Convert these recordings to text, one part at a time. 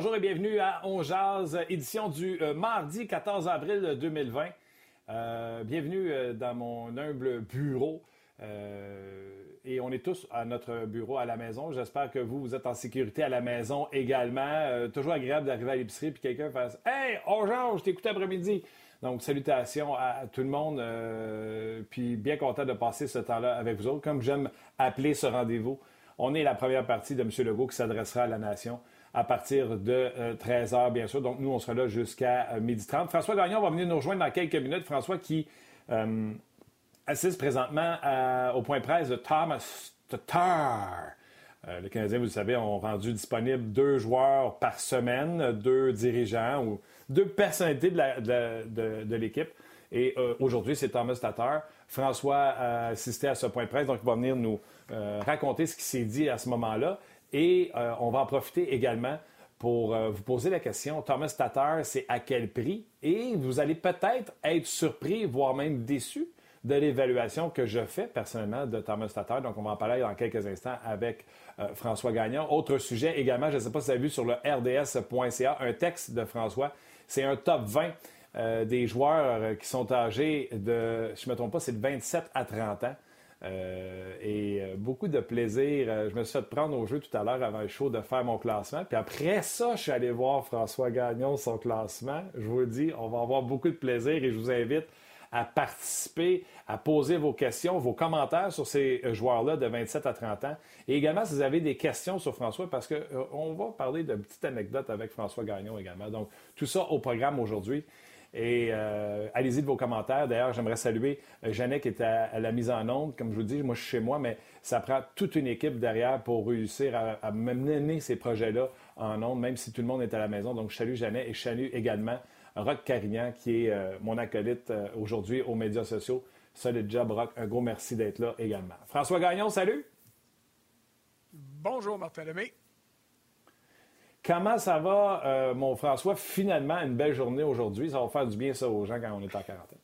Bonjour et bienvenue à On Jazz, édition du euh, mardi 14 avril 2020. Euh, bienvenue euh, dans mon humble bureau. et on est tous à notre bureau à la maison. J'espère que vous, vous êtes en sécurité à la maison également. toujours agréable d'arriver à l'épicerie puis quelqu'un fasse Hey, On je t'écoute après-midi. Donc, salutations à, tout le monde. puis bien content de passer ce temps-là avec vous autres. Comme j'aime appeler ce rendez-vous, on est la première partie de M. Legault qui s'adressera à la nation à partir de 13h, euh, bien sûr. Donc, nous, on sera là jusqu'à euh, midi 30. François Gagnon va venir nous rejoindre dans quelques minutes. François qui euh, assiste présentement au point presse de Thomas Tatar. les Canadiens, vous le savez, ont rendu disponible deux joueurs par semaine, deux dirigeants ou deux personnalités de, l'équipe. Et aujourd'hui, c'est Thomas Tatar. François a assisté à ce point presse, donc il va venir nous raconter ce qui s'est dit à ce moment-là. Et euh, on va en profiter également pour euh, vous poser la question, Thomas Tatar, c'est à quel prix? Et vous allez peut-être être surpris, voire même déçu de l'évaluation que je fais personnellement de Thomas Tatar. Donc, on va en parler dans quelques instants avec euh, François Gagnon. Autre sujet également, je ne sais pas si vous avez vu sur le rds.ca un texte de François. C'est un top 20 des joueurs qui sont âgés de, je ne me trompe pas, c'est de 27 à 30 ans. Euh, et euh, beaucoup de plaisir. Euh, je me suis fait prendre au jeu tout à l'heure avant le show de faire mon classement. Puis après ça, je suis allé voir François Gagnon, son classement. Je vous le dis, on va avoir beaucoup de plaisir et je vous invite à participer, à poser vos questions, vos commentaires sur ces joueurs-là de 27 à 30 ans. Et également, si vous avez des questions sur François, parce qu'on va parler de petites anecdotes avec François Gagnon également. Donc, tout ça au programme aujourd'hui. Et euh, allez-y de vos commentaires. D'ailleurs, j'aimerais saluer euh, Jeannette qui est à, la mise en onde. Comme je vous dis, moi, je suis chez moi, mais ça prend toute une équipe derrière pour réussir à, mener ces projets-là en onde, même si tout le monde est à la maison. Donc, je salue Jeannette et je salue également Rock Carignan, qui est euh, mon acolyte aujourd'hui aux médias sociaux. Solid job, Rock. Un gros merci d'être là également. François Gagnon, salut! Bonjour, Martin Lemay. Comment ça va, euh, mon François? Finalement, une belle journée aujourd'hui. Ça va faire du bien, ça, aux gens quand on est en quarantaine.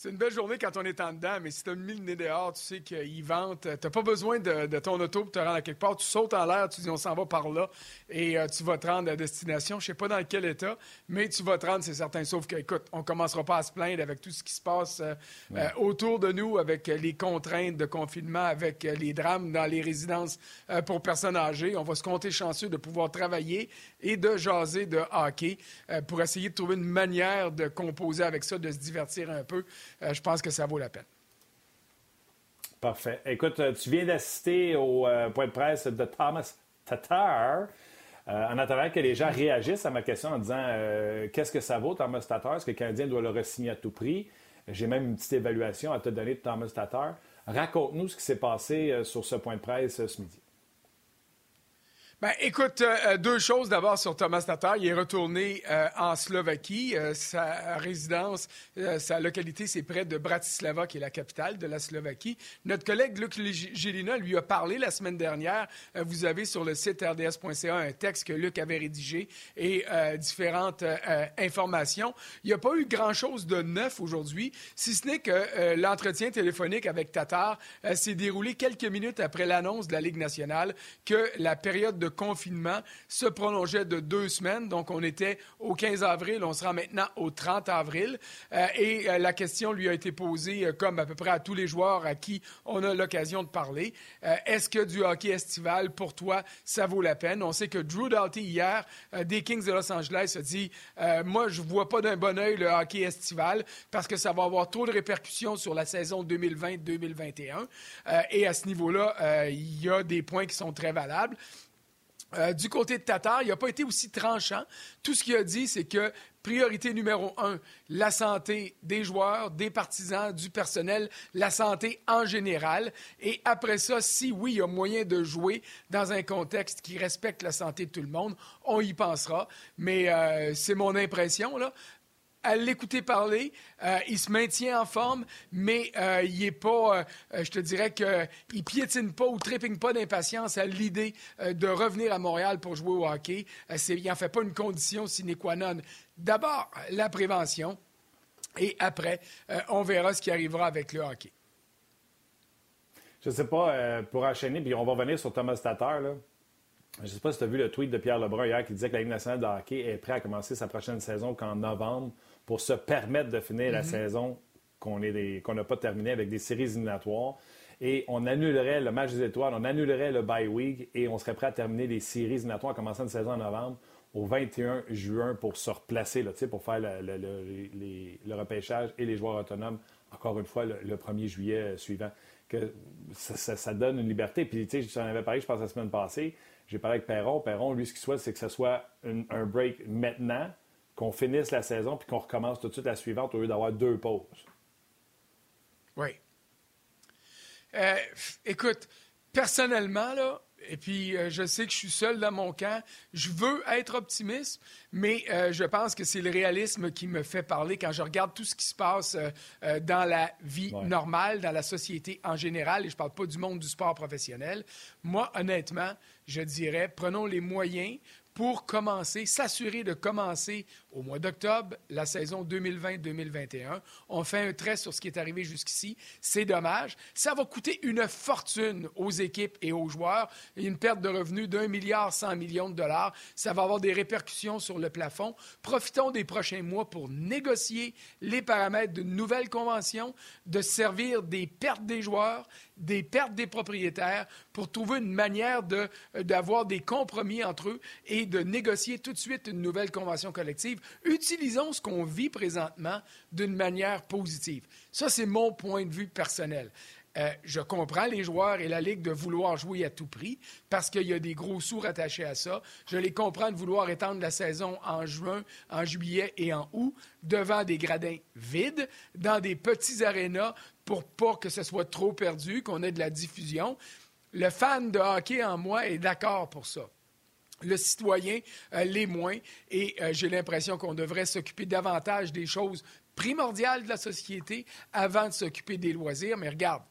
C'est une belle journée quand on est en dedans, mais si tu as mis le nez dehors, tu sais qu'ils ventent. Tu n'as pas besoin de, ton auto pour te rendre à quelque part. Tu sautes en l'air, tu dis on s'en va par là et euh, tu vas te rendre à destination. Je sais pas dans quel état, mais tu vas te rendre, c'est certain. Sauf que, écoute, on commencera pas à se plaindre avec tout ce qui se passe euh, euh, autour de nous, avec les contraintes de confinement, avec les drames dans les résidences pour personnes âgées. On va se compter chanceux de pouvoir travailler et de jaser de hockey pour essayer de trouver une manière de composer avec ça, de se divertir un peu. Euh, je pense que ça vaut la peine. Parfait. Écoute, euh, tu viens d'assister au euh, point de presse de Thomas Tatar. en attendant que les gens réagissent à ma question en disant qu'est-ce que ça vaut, Thomas Tatar? Est-ce que le Canadien doit le re-signer à tout prix? J'ai même une petite évaluation à te donner de Thomas Tatar. Raconte-nous ce qui s'est passé sur ce point de presse ce midi. Ben, écoute, euh, euh, deux choses d'abord sur Thomas Tatar. Il est retourné euh, en Slovaquie. sa résidence, sa localité, c'est près de Bratislava, qui est la capitale de la Slovaquie. Notre collègue Luc Gélina lui a parlé la semaine dernière. vous avez sur le site rds.ca un texte que Luc avait rédigé et différentes informations. Il n'y a pas eu grand-chose de neuf aujourd'hui, si ce n'est que l'entretien téléphonique avec Tatar s'est déroulé quelques minutes après l'annonce de la Ligue nationale que la période de confinement se prolongeait de deux semaines. Donc, on était au 15 avril, on sera maintenant au 30 avril. Euh, et euh, la question lui a été posée, euh, comme à peu près à tous les joueurs à qui on a l'occasion de parler. Est-ce que du hockey estival, pour toi, ça vaut la peine? On sait que Drew Doughty, hier, des Kings de Los Angeles, a dit Moi, je vois pas d'un bon oeil le hockey estival parce que ça va avoir trop de répercussions sur la saison 2020-2021. et à ce niveau-là, il y a des points qui sont très valables. Euh, du côté de Tatar, il n'a pas été aussi tranchant. Tout ce qu'il a dit, c'est que priorité numéro un, la santé des joueurs, des partisans, du personnel, la santé en général. Et après ça, si oui, il y a moyen de jouer dans un contexte qui respecte la santé de tout le monde, on y pensera. Mais euh, c'est mon impression, là à l'écouter parler. Euh, il se maintient en forme, mais euh, il est pas, euh, je te dirais qu'il piétine pas ou tripping pas d'impatience à l'idée de revenir à Montréal pour jouer au hockey. il n'en fait pas une condition sine qua non. D'abord, la prévention, et après, on verra ce qui arrivera avec le hockey. Je ne sais pas, pour enchaîner, puis on va venir sur Thomas Tatar, je ne sais pas si tu as vu le tweet de Pierre Lebrun hier qui disait que la Ligue nationale de hockey est prête à commencer sa prochaine saison qu'en novembre pour se permettre de finir la mm-hmm. saison qu'on n'a pas terminée avec des séries éliminatoires. Et on annulerait le match des étoiles, on annulerait le bye week et on serait prêt à terminer les séries éliminatoires en commençant une saison en novembre au 21 juin pour se replacer, là, pour faire le, repêchage et les joueurs autonomes, encore une fois, le, 1er juillet suivant. Que ça, donne une liberté. Puis, tu sais, j'en avais parlé, je pense, la semaine passée. J'ai parlé avec Perron. Perron, lui, ce qu'il souhaite, c'est que ce soit un break maintenant, qu'on finisse la saison, puis qu'on recommence tout de suite la suivante au lieu d'avoir deux pauses. Oui. Euh, écoute, personnellement, là, et puis euh, je sais que je suis seul dans mon camp, je veux être optimiste, mais euh, je pense que c'est le réalisme qui me fait parler quand je regarde tout ce qui se passe dans la vie normale, dans la société en général, et je ne parle pas du monde du sport professionnel. Moi, honnêtement, je dirais, prenons les moyens pour commencer, s'assurer de commencer au mois d'octobre la saison 2020-2021. On fait un trait sur ce qui est arrivé jusqu'ici. C'est dommage. Ça va coûter une fortune aux équipes et aux joueurs. Une perte de revenus d'un milliard cent millions de dollars. Ça va avoir des répercussions sur le plafond. Profitons des prochains mois pour négocier les paramètres d'une nouvelle convention, de servir des pertes des joueurs des pertes des propriétaires pour trouver une manière d'avoir des compromis entre eux et de négocier tout de suite une nouvelle convention collective. Utilisons ce qu'on vit présentement d'une manière positive. Ça, c'est mon point de vue personnel. Euh, je comprends les joueurs et la Ligue de vouloir jouer à tout prix parce qu'il y a des gros sous rattachés à ça. Je les comprends de vouloir étendre la saison en juin, en juillet et en août devant des gradins vides, dans des petits arénas pour pas que ce soit trop perdu, qu'on ait de la diffusion. Le fan de hockey en moi est d'accord pour ça. Le citoyen euh, l'est moins et euh, j'ai l'impression qu'on devrait s'occuper davantage des choses primordiales de la société avant de s'occuper des loisirs. Mais regarde,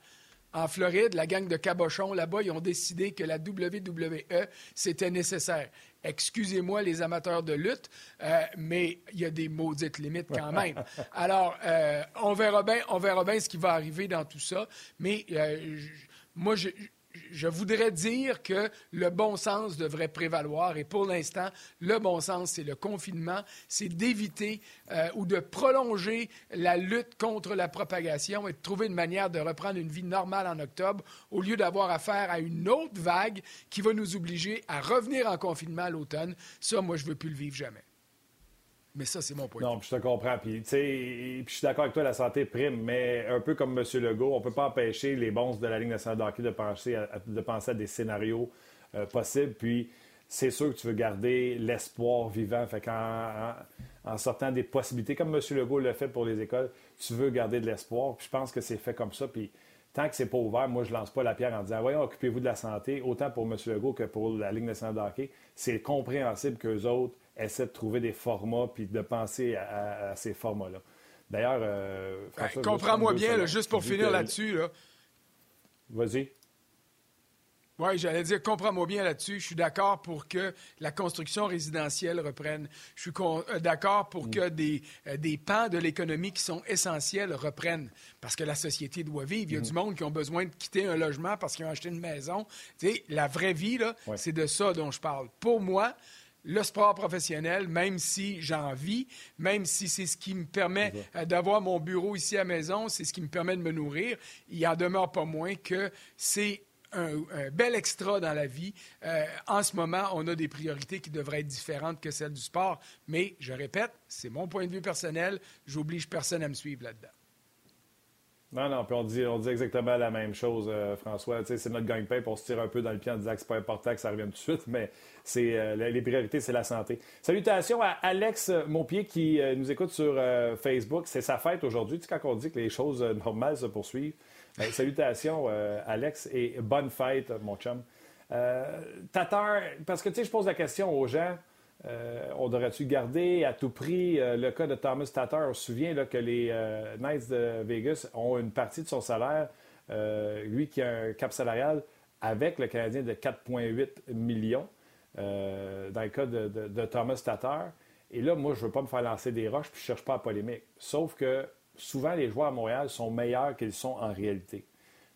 en Floride, la gang de cabochons là-bas, ils ont décidé que la WWE, c'était nécessaire. Excusez-moi les amateurs de lutte, euh, mais il y a des maudites limites quand même. Alors, euh, on verra bien, on verra bien ce qui va arriver dans tout ça. Mais moi, je, je voudrais dire que le bon sens devrait prévaloir et pour l'instant, le bon sens, c'est le confinement, c'est d'éviter euh, ou de prolonger la lutte contre la propagation et de trouver une manière de reprendre une vie normale en octobre au lieu d'avoir affaire à une autre vague qui va nous obliger à revenir en confinement à l'automne. Ça, moi, je ne veux plus le vivre jamais. Mais ça, c'est mon point. Non, je te comprends. Puis, je suis d'accord avec toi, la santé prime, mais un peu comme M. Legault, on ne peut pas empêcher les bons de la Ligue nationale de hockey de penser à, de penser à des scénarios euh, possibles. Puis, c'est sûr que tu veux garder l'espoir vivant. Fait qu'en en, sortant des possibilités, comme M. Legault l'a fait pour les écoles, tu veux garder de l'espoir. Puis, je pense que c'est fait comme ça. Puis, tant que c'est pas ouvert, moi, je lance pas la pierre en disant Voyons, occupez-vous de la santé, autant pour M. Legault que pour la Ligue nationale de hockey. C'est compréhensible qu'eux autres essaie de trouver des formats puis de penser à, ces formats-là. D'ailleurs, euh, ben, comprends-moi bien, juste pour finir là-dessus. Là. Vas-y. Oui, j'allais dire, comprends-moi bien là-dessus. Je suis d'accord pour que la construction résidentielle reprenne. Je suis euh, d'accord pour mm. que des, euh, des pans de l'économie qui sont essentiels reprennent. Parce que la société doit vivre. Il y a mm. du monde qui ont besoin de quitter un logement parce qu'ils ont acheté une maison. Tu sais, la vraie vie, là, c'est de ça dont je parle. Pour moi, le sport professionnel, même si j'en vis, même si c'est ce qui me permet euh, d'avoir mon bureau ici à la maison, c'est ce qui me permet de me nourrir, il en demeure pas moins que c'est un, bel extra dans la vie. Euh, en ce moment, on a des priorités qui devraient être différentes que celles du sport. Mais, je répète, c'est mon point de vue personnel. J'oblige personne à me suivre là-dedans. Non, non, puis on dit, on dit exactement la même chose, euh, François. C'est notre gagne-pain, pour se tirer un peu dans le pied en disant que c'est pas important que ça revienne tout de suite, mais c'est euh, les priorités, c'est la santé. Salutations à Alex Monpied qui euh, nous écoute sur Facebook. C'est sa fête aujourd'hui. Tu sais, quand on dit que les choses normales se poursuivent. Ben, salutations, Alex, et bonne fête, mon chum. Tatar, parce que tu sais, je pose la question aux gens. Euh, on devrait-tu garder à tout prix euh, le cas de Thomas Tatar? On se souvient que les euh, Knights de Vegas ont une partie de son salaire, lui qui a un cap salarial avec le Canadien de 4,8 millions dans le cas de, Thomas Tatar. Et là, moi, je ne veux pas me faire lancer des roches puis je ne cherche pas à polémique. Sauf que souvent, les joueurs à Montréal sont meilleurs qu'ils sont en réalité.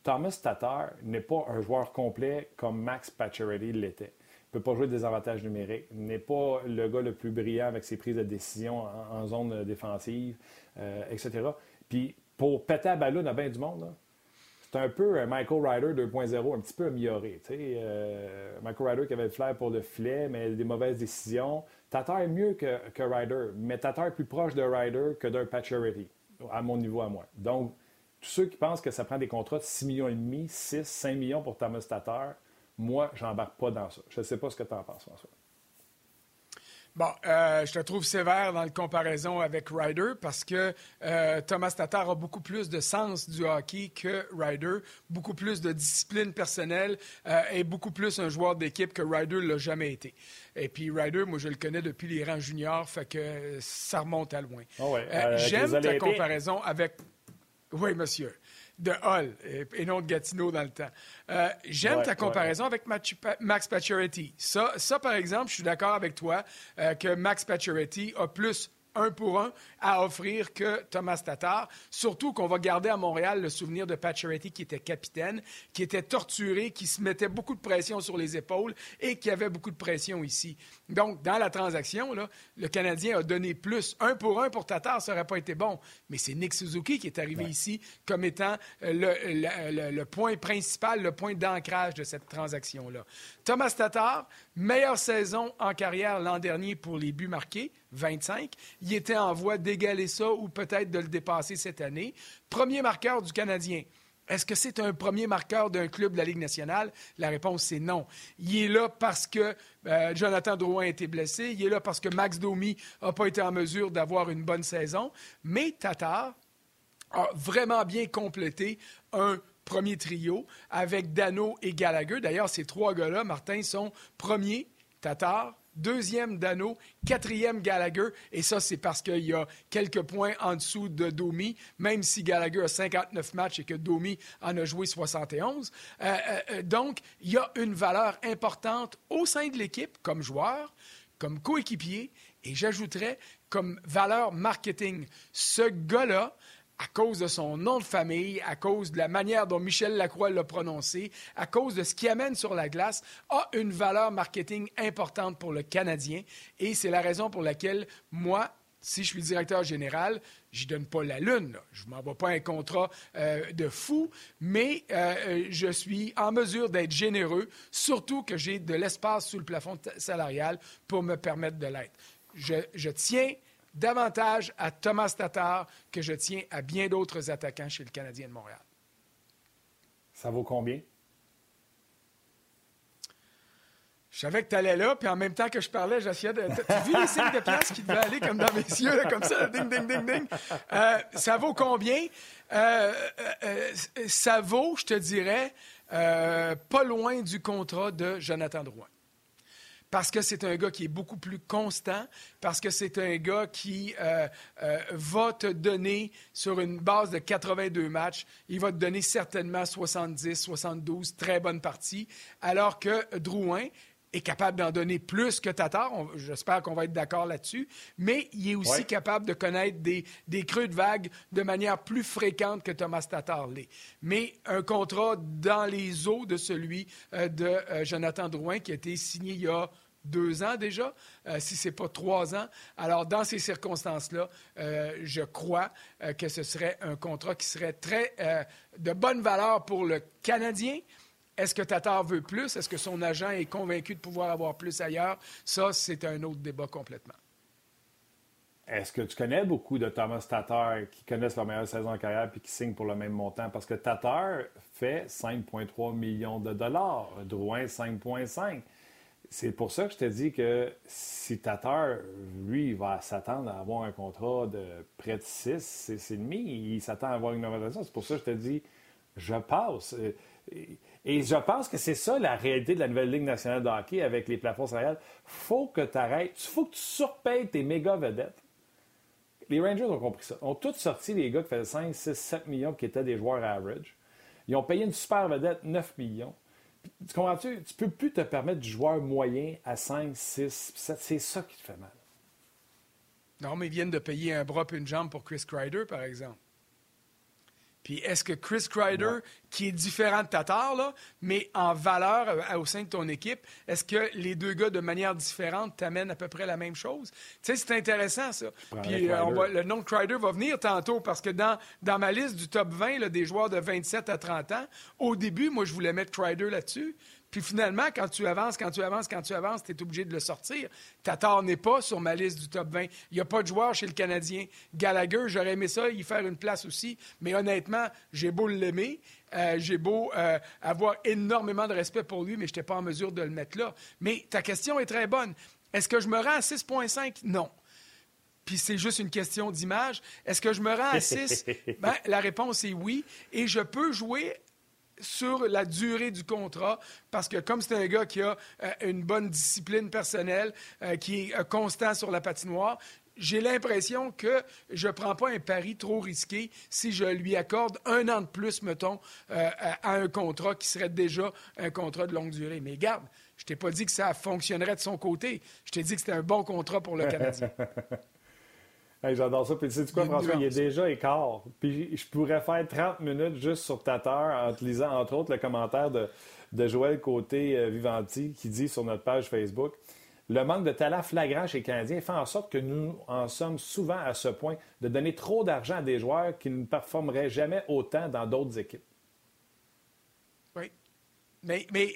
Thomas Tatar n'est pas un joueur complet comme Max Pacioretty l'était. Ne peut pas jouer des avantages numériques, n'est pas le gars le plus brillant avec ses prises de décision en, zone défensive, euh, etc. Puis pour péter la ballon à bien du monde, c'est un peu Michael Ryder 2.0, un petit peu amélioré. Euh, Michael Ryder qui avait le flair pour le filet, mais des mauvaises décisions. Tatar est mieux que, que Ryder, mais Tatar est plus proche de Ryder que d'un Patcherity, à mon niveau à moi. Donc, tous ceux qui pensent que ça prend des contrats de 6 millions et demi, 6, 5 millions pour Thomas Tatar, moi, j'embarque pas dans ça. Je ne sais pas ce que tu en penses, François. Bon, euh, je te trouve sévère dans la comparaison avec Ryder parce que euh, Thomas Tatar a beaucoup plus de sens du hockey que Ryder, beaucoup plus de discipline personnelle euh, et beaucoup plus un joueur d'équipe que Ryder l'a jamais été. Et puis Ryder, moi je le connais depuis les rangs juniors, fait que ça remonte à loin. Ah j'aime ta comparaison avec. Oui, monsieur de Hull et, non de Gatineau dans le temps. Euh, j'aime ta comparaison avec Max Pacioretty. Ça, ça, par exemple, je suis d'accord avec toi euh, que Max Pacioretty a plus un pour un à offrir que Thomas Tatar. Surtout qu'on va garder à Montréal le souvenir de Pacioretty qui était capitaine, qui était torturé, qui se mettait beaucoup de pression sur les épaules et qui avait beaucoup de pression ici. Donc, dans la transaction, là, le Canadien a donné plus. Un pour un pour Tatar, ça n'aurait pas été bon. Mais c'est Nick Suzuki qui est arrivé ici comme étant euh, le, le point principal, le point d'ancrage de cette transaction-là. Thomas Tatar, meilleure saison en carrière l'an dernier pour les buts marqués, 25. Il était en voie d'égaler ça ou peut-être de le dépasser cette année. Premier marqueur du Canadien. Est-ce que c'est un premier marqueur d'un club de la Ligue nationale? La réponse, c'est non. Il est là parce que euh, Jonathan Drouin a été blessé. Il est là parce que Max Domi n'a pas été en mesure d'avoir une bonne saison. Mais Tatar a vraiment bien complété un premier trio avec Dano et Gallagher. D'ailleurs, ces trois gars-là, Martin, sont premiers, Tatar, deuxième Dano, quatrième Gallagher, et ça, c'est parce qu'il y a quelques points en dessous de Domi, même si Gallagher a 59 matchs et que Domi en a joué 71. Euh, euh, euh, donc, il y a une valeur importante au sein de l'équipe comme joueur, comme coéquipier, et j'ajouterais comme valeur marketing. Ce gars-là, à cause de son nom de famille, à cause de la manière dont Michel Lacroix l'a prononcé, à cause de ce qu'il amène sur la glace, a une valeur marketing importante pour le Canadien. Et c'est la raison pour laquelle moi, si je suis directeur général, je donne pas la lune. Je ne m'envoie pas un contrat euh, de fou, mais euh, euh, je suis en mesure d'être généreux, surtout que j'ai de l'espace sous le plafond salarial pour me permettre de l'être. Je, je tiens davantage à Thomas Tatar que je tiens à bien d'autres attaquants chez le Canadien de Montréal. Ça vaut combien? Je savais que tu allais là, puis en même temps que je parlais, j'essayais de. Tu vu les signes de place qui devaient aller comme dans mes yeux, comme ça, ding, ding, ding, ding? Euh, ça vaut combien? Euh, euh, ça vaut, je te dirais, pas loin du contrat de Jonathan Drouin parce que c'est un gars qui est beaucoup plus constant, parce que c'est un gars qui euh, euh, va te donner, sur une base de 82 matchs, il va te donner certainement 70, 72 très bonnes parties, alors que Drouin, est capable d'en donner plus que Tatar. J'espère qu'on va être d'accord là-dessus. Mais il est aussi capable de connaître des, des, creux de vague de manière plus fréquente que Thomas Tatar l'est. Mais un contrat dans les eaux de celui euh, de Jonathan Drouin qui a été signé il y a deux ans déjà, euh, si ce n'est pas trois ans. Alors, dans ces circonstances-là, je crois que ce serait un contrat qui serait très de bonne valeur pour le Canadien, est-ce que Tatar veut plus? Est-ce que son agent est convaincu de pouvoir avoir plus ailleurs? Ça, c'est un autre débat complètement. Est-ce que tu connais beaucoup de Thomas Tatar qui connaissent leur meilleure saison en carrière et qui signent pour le même montant? Parce que Tatar fait 5,3 millions de dollars, Drouin 5,5. C'est pour ça que je te dis que si Tatar, lui, va s'attendre à avoir un contrat de près de 6, c'est demi, il s'attend à avoir une augmentation. C'est pour ça que je te dis, je passe. Et je pense que c'est ça la réalité de la nouvelle Ligue nationale de hockey avec les plafonds salariales. faut que tu arrêtes. Il faut que tu surpayes tes méga vedettes. Les Rangers ont compris ça. Ils ont tous sorti les gars qui faisaient 5, 6, 7 millions qui étaient des joueurs average. Ils ont payé une super vedette 9 millions. Tu comprends-tu? Tu peux plus te permettre du joueur moyen à 5, 6, 7. C'est ça qui te fait mal. Non, mais ils viennent de payer un bras et une jambe pour Chris Kreider, par exemple. Puis est-ce que Chris Kreider, qui est différent de Tatar, là, mais en valeur euh, au sein de ton équipe, est-ce que les deux gars, de manière différente, t'amènent à peu près la même chose? Tu sais, c'est intéressant, ça. Puis euh, le nom de Kreider va venir tantôt parce que dans, dans ma liste du top 20 des joueurs de 27 à 30 ans, au début, moi, je voulais mettre Kreider là-dessus. Puis finalement, quand tu avances, quand tu avances, quand tu avances, tu es obligé de le sortir. Tatar n'est pas sur ma liste du top 20. Il n'y a pas de joueur chez le Canadien. Gallagher, j'aurais aimé ça, y faire une place aussi. Mais honnêtement, j'ai beau l'aimer. Euh, j'ai beau euh, avoir énormément de respect pour lui, mais je n'étais pas en mesure de le mettre là. Mais ta question est très bonne. Est-ce que je me rends à 6,5? Non. Puis c'est juste une question d'image. Est-ce que je me rends à 6? ben, la réponse est oui. Et je peux jouer sur la durée du contrat, parce que comme c'est un gars qui a euh, une bonne discipline personnelle, euh, qui est euh, constant sur la patinoire, j'ai l'impression que je ne prends pas un pari trop risqué si je lui accorde un an de plus, mettons, à un contrat qui serait déjà un contrat de longue durée. Mais garde, je t'ai pas dit que ça fonctionnerait de son côté. Je t'ai dit que c'était un bon contrat pour le Canadien. J'adore ça. Puis tu sais quoi, François, il est déjà écart. Puis je pourrais faire 30 minutes juste sur Tatar en te lisant, entre autres, le commentaire de, de Joël Côté euh, Vivanti qui dit sur notre page Facebook Le manque de talent flagrant chez les Canadiens fait en sorte que nous en sommes souvent à ce point de donner trop d'argent à des joueurs qui ne performeraient jamais autant dans d'autres équipes. Oui. Mais, mais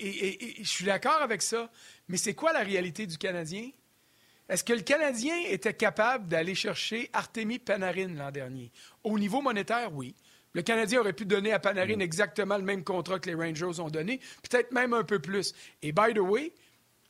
je suis d'accord avec ça. Mais c'est quoi la réalité du Canadien? Est-ce que le Canadien était capable d'aller chercher Artemi Panarin l'an dernier? Au niveau monétaire, oui. Le Canadien aurait pu donner à Panarin exactement le même contrat que les Rangers ont donné, peut-être même un peu plus. Et by the way,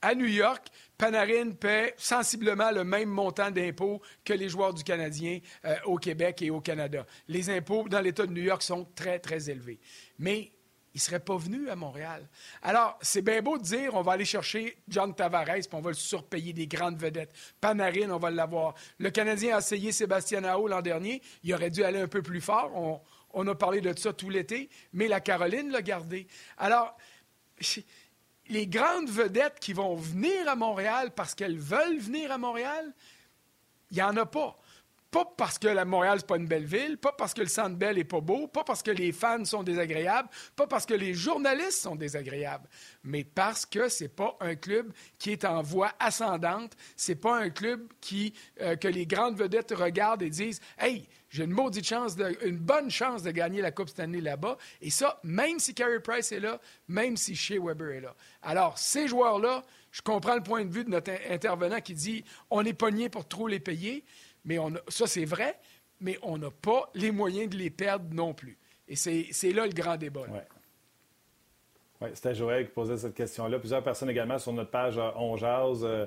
à New York, Panarin paie sensiblement le même montant d'impôts que les joueurs du Canadien euh, au Québec et au Canada. Les impôts dans l'État de New York sont très, très élevés. Mais il ne serait pas venu à Montréal. Alors, c'est bien beau de dire on va aller chercher John Tavares, puis on va le surpayer des grandes vedettes. Panarin, on va l'avoir. Le Canadien a essayé Sébastien Nao l'an dernier. Il aurait dû aller un peu plus fort. On, on a parlé de ça tout l'été, mais la Caroline l'a gardé. Alors, les grandes vedettes qui vont venir à Montréal parce qu'elles veulent venir à Montréal, il n'y en a pas. Pas parce que la Montréal, n'est pas une belle ville, pas parce que le Centre Bell est pas beau, pas parce que les fans sont désagréables, pas parce que les journalistes sont désagréables, mais parce que c'est pas un club qui est en voie ascendante, c'est pas un club qui, euh, que les grandes vedettes regardent et disent Hey, j'ai une maudite chance, une bonne chance de gagner la Coupe Stanley là-bas. Et ça, même si Carey Price est là, même si Shea Weber est là. Alors, ces joueurs-là, je comprends le point de vue de notre intervenant qui dit on est pogné pour trop les payer. Mais on ça, c'est vrai, mais on n'a pas les moyens de les perdre non plus. Et c'est là le grand débat. Oui. Ouais, C'était Joël qui posait cette question-là. Plusieurs personnes également sur notre page euh, On Jazz. Euh,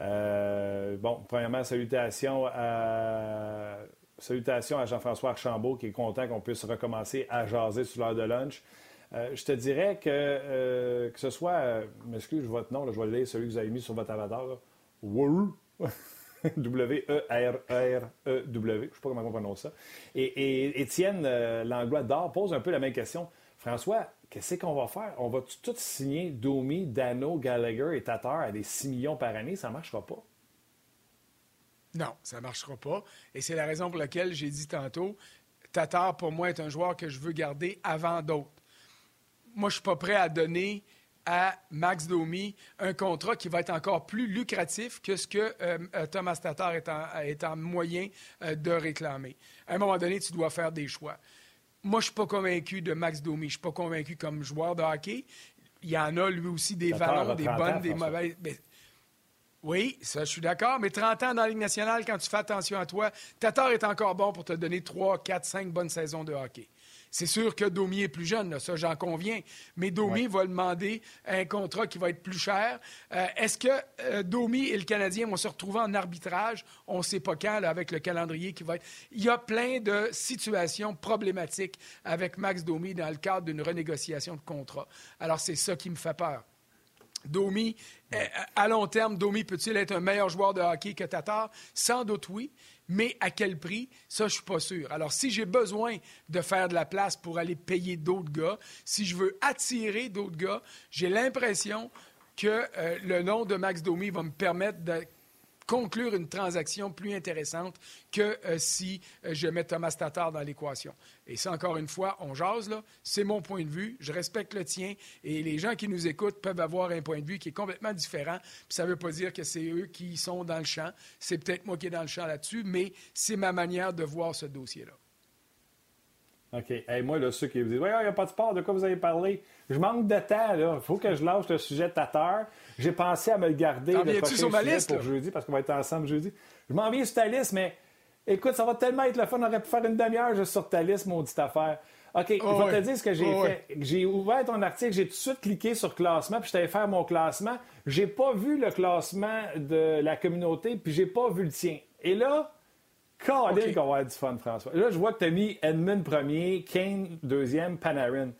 euh, bon, premièrement, salutations à, salutations à Jean-François Archambault qui est content qu'on puisse recommencer à jaser sur l'heure de lunch. je te dirais que que ce soit, m'excuse votre nom, je vais le lire, celui que vous avez mis sur votre avatar. W-E-R-R-E-W. Je ne sais pas comment on prononce ça. Et, Étienne euh, Langlois d'Or pose un peu la même question. François, qu'est-ce qu'on va faire? On va tout signer Domi, Dano, Gallagher et Tatar à des 6 millions par année? Ça ne marchera pas? Non, ça ne marchera pas. Et c'est la raison pour laquelle j'ai dit tantôt, Tatar, pour moi, est un joueur que je veux garder avant d'autres. Moi, je ne suis pas prêt à donner à Max Domi un contrat qui va être encore plus lucratif que ce que euh, euh, Thomas Tatar est en, moyen euh, de réclamer. À un moment donné, tu dois faire des choix. Moi, je ne suis pas convaincu de Max Domi. Je ne suis pas convaincu comme joueur de hockey. Il y en a, lui aussi, des valeurs, des bonnes, des mauvaises. oui, ça, je suis d'accord. Mais 30 ans dans la Ligue nationale, quand tu fais attention à toi, Tatar est encore bon pour te donner 3, 4, 5 bonnes saisons de hockey. C'est sûr que Domi est plus jeune, ça j'en conviens, mais Domi va demander un contrat qui va être plus cher. Euh, est-ce que euh, Domi et le Canadien vont se retrouver en arbitrage? On ne sait pas quand, avec le calendrier qui va être. Il y a plein de situations problématiques avec Max Domi dans le cadre d'une renégociation de contrat. Alors c'est ça qui me fait peur. Domi, euh, à long terme, Domi peut-il être un meilleur joueur de hockey que Tatar? Sans doute oui. Mais à quel prix? Ça, je ne suis pas sûr. Alors, si j'ai besoin de faire de la place pour aller payer d'autres gars, si je veux attirer d'autres gars, j'ai l'impression que euh, le nom de Max Domi va me permettre de conclure une transaction plus intéressante que euh, si euh, je mets Thomas Tatar dans l'équation. Et ça, encore une fois, on jase, là. C'est mon point de vue. Je respecte le tien. Et les gens qui nous écoutent peuvent avoir un point de vue qui est complètement différent. Puis ça ne veut pas dire que c'est eux qui sont dans le champ. C'est peut-être moi qui est dans le champ là-dessus, mais c'est ma manière de voir ce dossier-là. OK. Et moi, là, ceux qui vous disent Oui, il n'y a pas de sport, de quoi vous avez parlé? Je manque de temps, là. Il faut que je lâche le sujet de Tatar. J'ai pensé à me le garder le sur ma liste, pour jeudi, parce qu'on va être ensemble jeudi. Je m'en viens sur ta liste, mais Écoute, ça va tellement être le fun. On aurait pu faire une demi-heure juste sur ta liste, maudite affaire. OK, je oh vais te dire ce que j'ai oh fait. J'ai ouvert ton article, j'ai tout de suite cliqué sur classement, puis je t'avais faire mon classement. J'ai pas vu le classement de la communauté, puis j'ai pas vu le tien. Et là, Colin okay. qu'on va avoir du fun, François. Là, je vois que tu as mis Edmund premier, Kane deuxième, Panarin.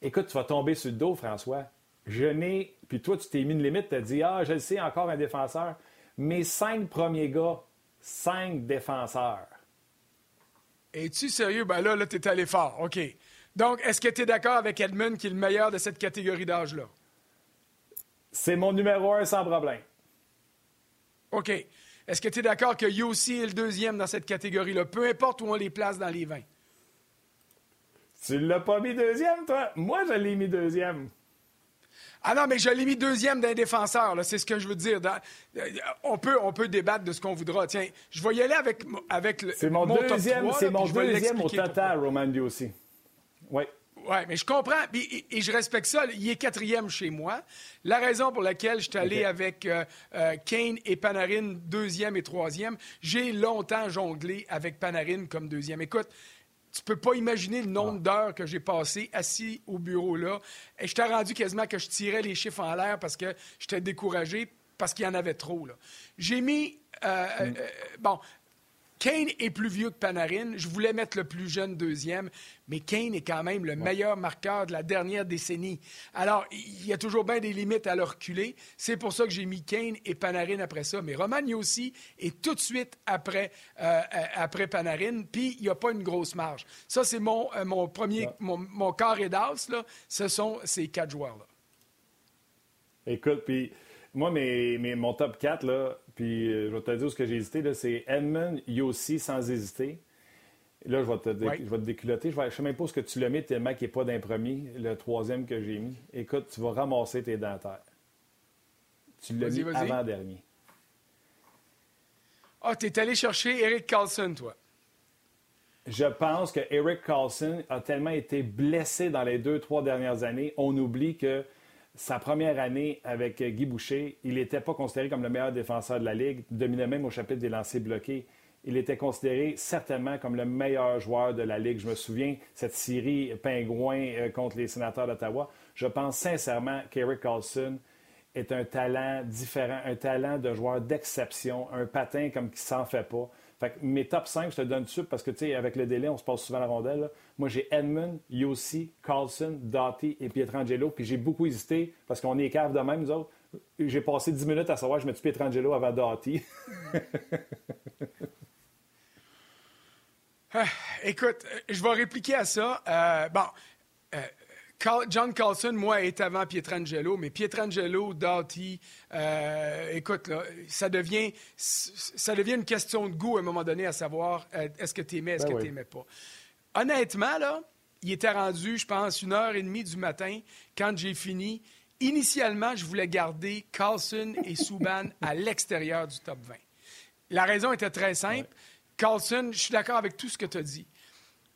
Écoute, tu vas tomber sur le dos, François. Je n'ai. Puis toi, tu t'es mis une limite, tu as dit Ah, je le sais, encore un défenseur. Mes cinq premiers gars, cinq défenseurs. Es-tu sérieux? Ben là, là, es allé fort. OK. Donc, est-ce que tu es d'accord avec Edmund qui est le meilleur de cette catégorie d'âge-là? C'est mon numéro un sans problème. OK. Est-ce que tu es d'accord que Yossi est le deuxième dans cette catégorie-là, peu importe où on les place dans les 20? Tu l'as pas mis deuxième, toi? Moi, je l'ai mis deuxième. Ah non, mais je l'ai mis deuxième d'un défenseur, c'est ce que je veux dire. Euh, on, peut, on peut débattre de ce qu'on voudra. Tiens, je vais y aller avec, avec le. C'est mon, deuxième, c'est mon deuxième au total, Roman aussi. Oui. Oui, mais je comprends et, je respecte ça. Il est quatrième chez moi. La raison pour laquelle je suis allé avec euh, euh, Kane et Panarin deuxième et troisième, j'ai longtemps jonglé avec Panarin comme deuxième. Écoute, tu peux pas imaginer le nombre d'heures que j'ai passé assis au bureau là. Et je t'ai rendu quasiment que je tirais les chiffres en l'air parce que j'étais découragé parce qu'il y en avait trop. J'ai mis. Euh, mm. bon, Kane est plus vieux que Panarin. Je voulais mettre le plus jeune deuxième, mais Kane est quand même le meilleur marqueur de la dernière décennie. Alors, il y a toujours bien des limites à le reculer. C'est pour ça que j'ai mis Kane et Panarin après ça. Mais Roman aussi est tout de suite après, euh, euh, après Panarin, puis il n'y a pas une grosse marge. Ça, c'est mon, euh, mon premier, mon, mon carré d'as. Ce sont ces quatre joueurs-là. Écoute, puis moi, mes, mon top 4, là, puis euh, je vais te dire ce que j'ai hésité, c'est Edmund, Yossi sans hésiter. Là, je vais te, je vais te déculoter. Je ne sais même pas ce que tu l'as mis tellement qu'il n'est pas d'un premier, le troisième que j'ai mis. Écoute, tu vas ramasser tes dentaires. Tu l'as mis avant-dernier. Ah, tu es allé chercher Eric Carlson, toi. Je pense que Eric Carlson a tellement été blessé dans les deux, trois dernières années. On oublie que sa première année avec Guy Boucher, il n'était pas considéré comme le meilleur défenseur de la Ligue, dominait même au chapitre des lancers bloqués. Il était considéré certainement comme le meilleur joueur de la Ligue. Je me souviens, cette série pingouin euh, contre les sénateurs d'Ottawa. Je pense sincèrement qu'Eric Carlson est un talent différent, un talent de joueur d'exception, un patin comme qui s'en fait pas. Fait mes top 5, je te donne dessus parce que, tu sais, avec le délai, on se passe souvent la rondelle. Moi, j'ai Edmund, Yossi, Carlson, Doughty et Pietrangelo. Puis j'ai beaucoup hésité parce qu'on est cave de même, nous autres. J'ai passé 10 minutes à savoir je mets Pietrangelo avant Doughty? Ah, écoute, je vais répliquer à ça. Euh, bon, euh, John Carlson, moi, est avant Pietrangelo, mais Pietrangelo, Doughty, euh, écoute, là, ça, devient, ça devient une question de goût à un moment donné, à savoir euh, est-ce que tu aimais, est-ce ben que tu n'aimais pas. Honnêtement, là, il était rendu, je pense, une heure et demie du matin quand j'ai fini. Initialement, je voulais garder Carlson et Subban à l'extérieur du top 20. La raison était très simple. Carlson, je suis d'accord avec tout ce que tu as dit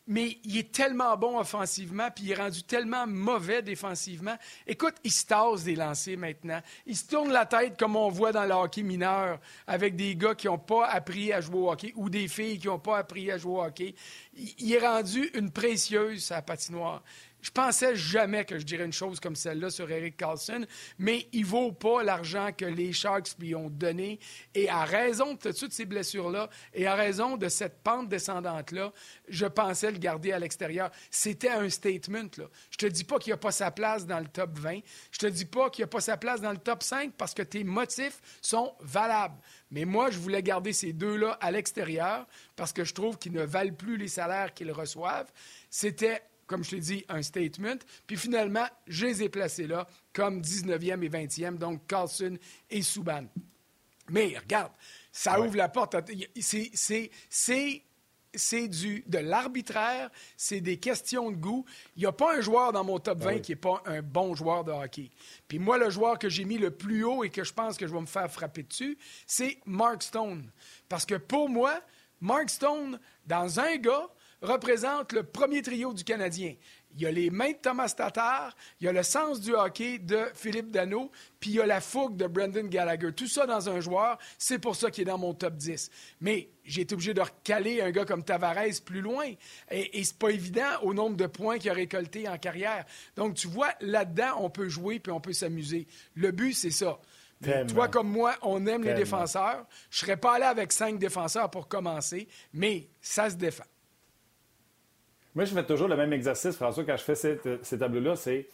mais il est tellement bon offensivement, puis il est rendu tellement mauvais défensivement. Écoute, il se tasse des lancers maintenant. Il se tourne la tête comme on voit dans le hockey mineur, avec des gars qui n'ont pas appris à jouer au hockey ou des filles qui n'ont pas appris à jouer au hockey. Il est rendu une précieuse à patinoire. Je pensais jamais que je dirais une chose comme celle-là sur Eric Carlson, mais il vaut pas l'argent que les Sharks lui ont donné. Et à raison de toutes ces blessures-là et à raison de cette pente descendante-là, je pensais le garder à l'extérieur. C'était un statement. Là. Je te dis pas qu'il n'y a pas sa place dans le top 20. Je te dis pas qu'il n'y a pas sa place dans le top 5 parce que tes motifs sont valables. Mais moi, je voulais garder ces deux-là à l'extérieur parce que je trouve qu'ils ne valent plus les salaires qu'ils reçoivent. C'était comme je t'ai dit, un statement. Puis finalement, je les ai placés là comme 19e et 20e, donc Carlson et Subban. Mais regarde, ça ouvre la porte. C'est c'est du, de l'arbitraire, c'est des questions de goût. Il n'y a pas un joueur dans mon top 20 ben qui n'est pas un bon joueur de hockey. Puis moi, le joueur que j'ai mis le plus haut et que je pense que je vais me faire frapper dessus, c'est Mark Stone. Parce que pour moi, Mark Stone, dans un gars, représente le premier trio du Canadien il y a les mains de Thomas Tatar, il y a le sens du hockey de Philippe Dano, puis il y a la fougue de Brendan Gallagher. Tout ça dans un joueur, c'est pour ça qu'il est dans mon top 10. Mais j'ai été obligé de recaler un gars comme Tavares plus loin. Et, et c'est pas évident au nombre de points qu'il a récolté en carrière. Donc, tu vois, là-dedans, on peut jouer puis on peut s'amuser. Le but, c'est ça. Toi comme moi, on aime les défenseurs. Je serais pas allé avec cinq défenseurs pour commencer, mais ça se défend. Moi, je fais toujours le même exercice, François, quand je fais ces tableaux-là, c'est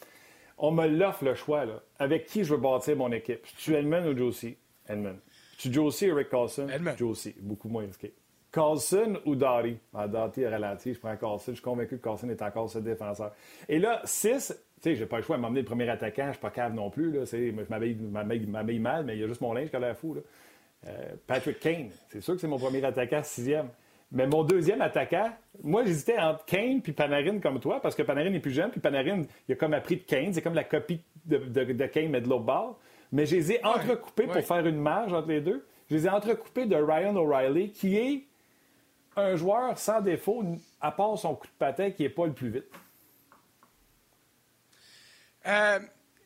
on me l'offre le choix. Là. Avec qui je veux bâtir mon équipe? Tu Edmund ou Josie? Edmund. Tu Josie ou Rick Carlson? Edmund. Josie, beaucoup moins risqué. Carlson ou Dari? Ah, Dari est ralenti, je prends Carlson. Je suis convaincu que Carlson est encore ce défenseur. Et là, 6, tu sais, j'ai pas le choix de m'emmener le premier attaquant, je suis pas cave non plus. Là. Je m'habille mal, mais il y a juste mon linge qui a l'air fou. Là. Euh, Patrick Kane, c'est sûr que c'est mon premier attaquant, sixième. Mais mon deuxième attaquant, moi, j'hésitais entre Kane puis Panarin comme toi, parce que Panarin est plus jeune, puis Panarin, il a comme appris de Kane. C'est comme la copie de, de, Kane, mais de l'autre bord. Mais je les ai entrecoupés pour faire une marge entre les deux. Je les ai entrecoupés de Ryan O'Reilly, qui est un joueur sans défaut, à part son coup de patin qui n'est pas le plus vite. Euh,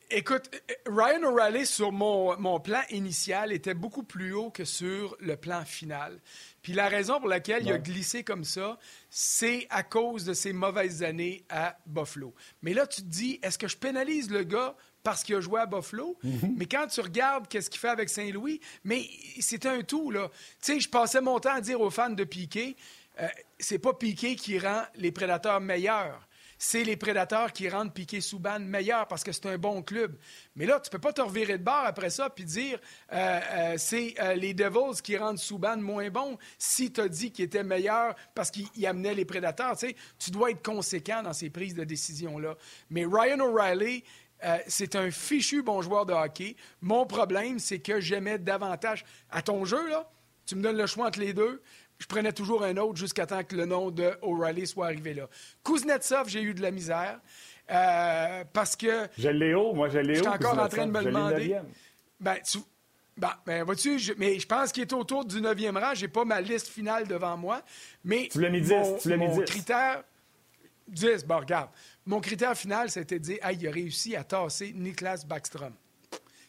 Écoute, Ryan O'Reilly, sur mon, mon, plan initial, était beaucoup plus haut que sur le plan final. Puis la raison pour laquelle il a glissé comme ça, c'est à cause de ses mauvaises années à Buffalo. Mais là, tu te dis, est-ce que je pénalise le gars parce qu'il a joué à Buffalo? Mm-hmm. Mais quand tu regardes qu'est-ce qu'il fait avec Saint-Louis, mais c'est un tout, là. Tu sais, je passais mon temps à dire aux fans de Piquet, euh, c'est pas Piquet qui rend les prédateurs meilleurs c'est les prédateurs qui rendent Piquet Souban meilleur parce que c'est un bon club. Mais là, tu peux pas te revirer de bord après ça puis dire euh, euh, c'est euh, les Devils qui rendent Souban moins bon si tu as dit qu'il était meilleur parce qu'il amenait les prédateurs. Tu, tu dois être conséquent dans ces prises de décision-là. Mais Ryan O'Reilly, c'est un fichu bon joueur de hockey. Mon problème, c'est que j'aimais davantage à ton jeu, là. Tu me donnes le choix entre les deux je prenais toujours un autre jusqu'à temps que le nom de O'Reilly soit arrivé là. Kuznetsov, j'ai eu de la misère euh, parce que. J'ai Léo, moi j'ai Léo. Je suis encore en train de me demander. Ben, tu. Ben, ben vois-tu, mais je pense qu'il est autour du 9e rang. J'ai pas ma liste finale devant moi. Mais tu l'as mis 10. tu l'as mis 10. critère. 10, bon, regarde. Mon critère final, c'était de dire, ah, il a réussi à tasser Niklas Backstrom.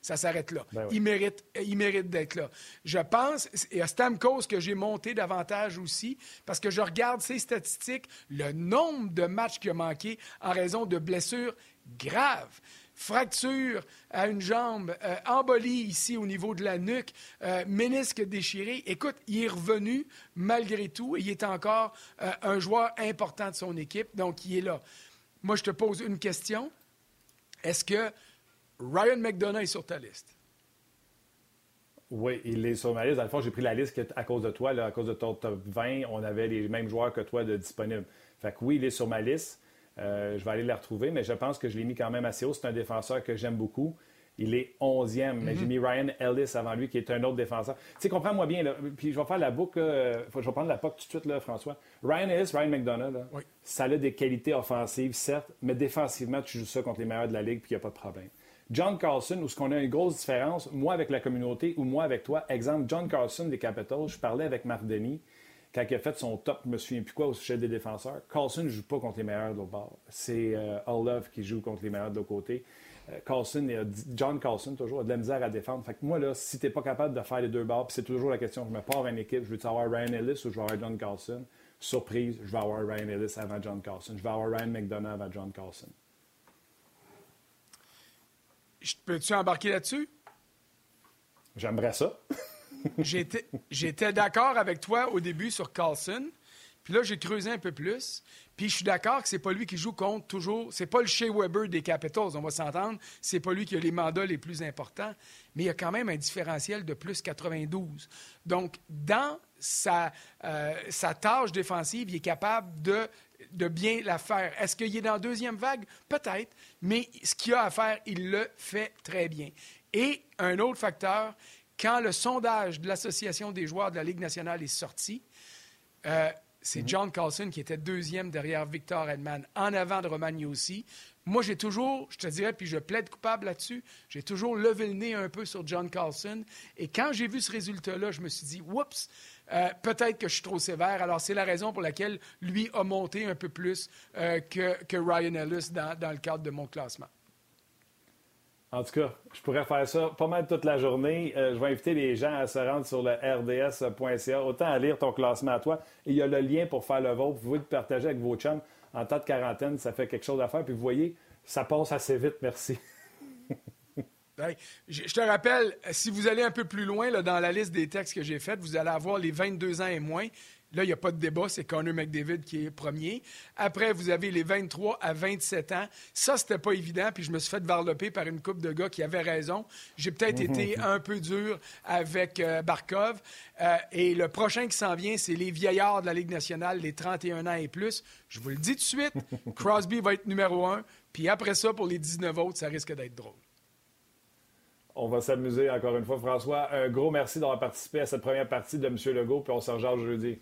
Ça s'arrête là. Ben il mérite, il mérite d'être là. Je pense, et à Stamkos que j'ai monté davantage aussi, parce que je regarde ses statistiques, le nombre de matchs qu'il a manqué en raison de blessures graves fracture à une jambe, euh, embolie ici au niveau de la nuque, euh, ménisque déchiré. Écoute, il est revenu malgré tout et il est encore euh, un joueur important de son équipe, donc il est là. Moi, je te pose une question. Est-ce que Ryan McDonough est sur ta liste. Oui, il est sur ma liste. Dans le fond, j'ai pris la liste à cause de toi. Là, à cause de ton top 20, on avait les mêmes joueurs que toi de disponibles. Fait que oui, il est sur ma liste. Euh, je vais aller la retrouver, mais je pense que je l'ai mis quand même assez haut. C'est un défenseur que j'aime beaucoup. Il est 11e, mais j'ai mhm. mis Ryan Ellis avant lui, qui est un autre défenseur. Tu sais, comprends-moi bien, là, puis je vais faire la boucle, euh, je vais prendre la POC tout de suite, là, François. Ryan Ellis, Ryan McDonough, ça a des qualités offensives, certes, mais défensivement, tu joues ça contre les meilleurs de la Ligue, puis il n'y a pas de problème. John Carlson, où ce qu'on a une grosse différence, moi avec la communauté ou moi avec toi. Exemple, John Carlson des Capitals, je parlais avec Marc Denis quand il a fait son top, je me souviens plus quoi, au sujet des défenseurs. Carlson ne joue pas contre les meilleurs de l'autre bord. C'est euh, Love qui joue contre les meilleurs de l'autre côté. Euh, Carlson, John Carlson, toujours, a de la misère à défendre. Fait que moi, là, si tu n'es pas capable de faire les deux puis c'est toujours la question, je me pars une équipe, je veux avoir Ryan Ellis ou je veux avoir John Carlson? Surprise, je vais avoir Ryan Ellis avant John Carlson. Je vais avoir Ryan McDonough avant John Carlson. Peux-tu embarquer là-dessus? J'aimerais ça. J'étais d'accord avec toi au début sur Carlson. Puis là, j'ai creusé un peu plus. Puis je suis d'accord que c'est pas lui qui joue contre toujours. C'est pas le Shea Weber des Capitals, on va s'entendre. C'est pas lui qui a les mandats les plus importants. Mais il y a quand même un différentiel de plus 92. Donc, dans sa, euh, sa tâche défensive, il est capable de de bien la faire. Est-ce qu'il est dans la deuxième vague? Peut-être, mais ce qu'il a à faire, il le fait très bien. Et un autre facteur, quand le sondage de l'Association des joueurs de la Ligue nationale est sorti, euh, c'est mhm. John Carlson qui était deuxième derrière Victor Edman, en avant de Roman aussi. Moi, j'ai toujours, je te dirais, puis je plaide coupable là-dessus, j'ai toujours levé le nez un peu sur John Carlson. Et quand j'ai vu ce résultat-là, je me suis dit, oups, euh, peut-être que je suis trop sévère. Alors, c'est la raison pour laquelle lui a monté un peu plus euh, que, que, Ryan Ellis dans, dans le cadre de mon classement. En tout cas, je pourrais faire ça pas mal toute la journée. Euh, je vais inviter les gens à se rendre sur le rds.ca, autant à lire ton classement à toi. il y a le lien pour faire le vôtre. Vous pouvez le partager avec vos chums en temps de quarantaine. Ça fait quelque chose à faire. Puis vous voyez, ça passe assez vite. Merci. Je te rappelle, si vous allez un peu plus loin là, dans la liste des textes que j'ai faits, vous allez avoir les 22 ans et moins. Là, il n'y a pas de débat, c'est Connor McDavid qui est premier. Après, vous avez les 23 à 27 ans. Ça, c'était pas évident, puis je me suis fait varloper par une coupe de gars qui avaient raison. J'ai peut-être mhm. été un peu dur avec euh, Barkov. Euh, et le prochain qui s'en vient, c'est les vieillards de la Ligue nationale, les 31 ans et plus. Je vous le dis tout de suite, Crosby va être numéro un. Puis après ça, pour les 19 autres, ça risque d'être drôle. On va s'amuser encore une fois. François, un gros merci d'avoir participé à cette première partie de M. Legault, puis on se rejoint jeudi.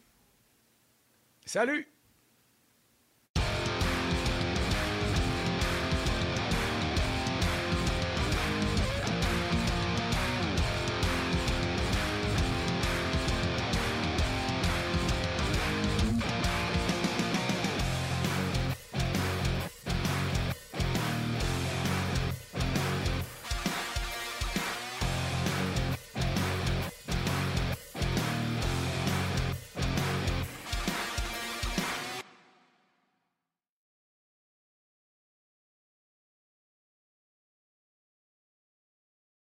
Salut!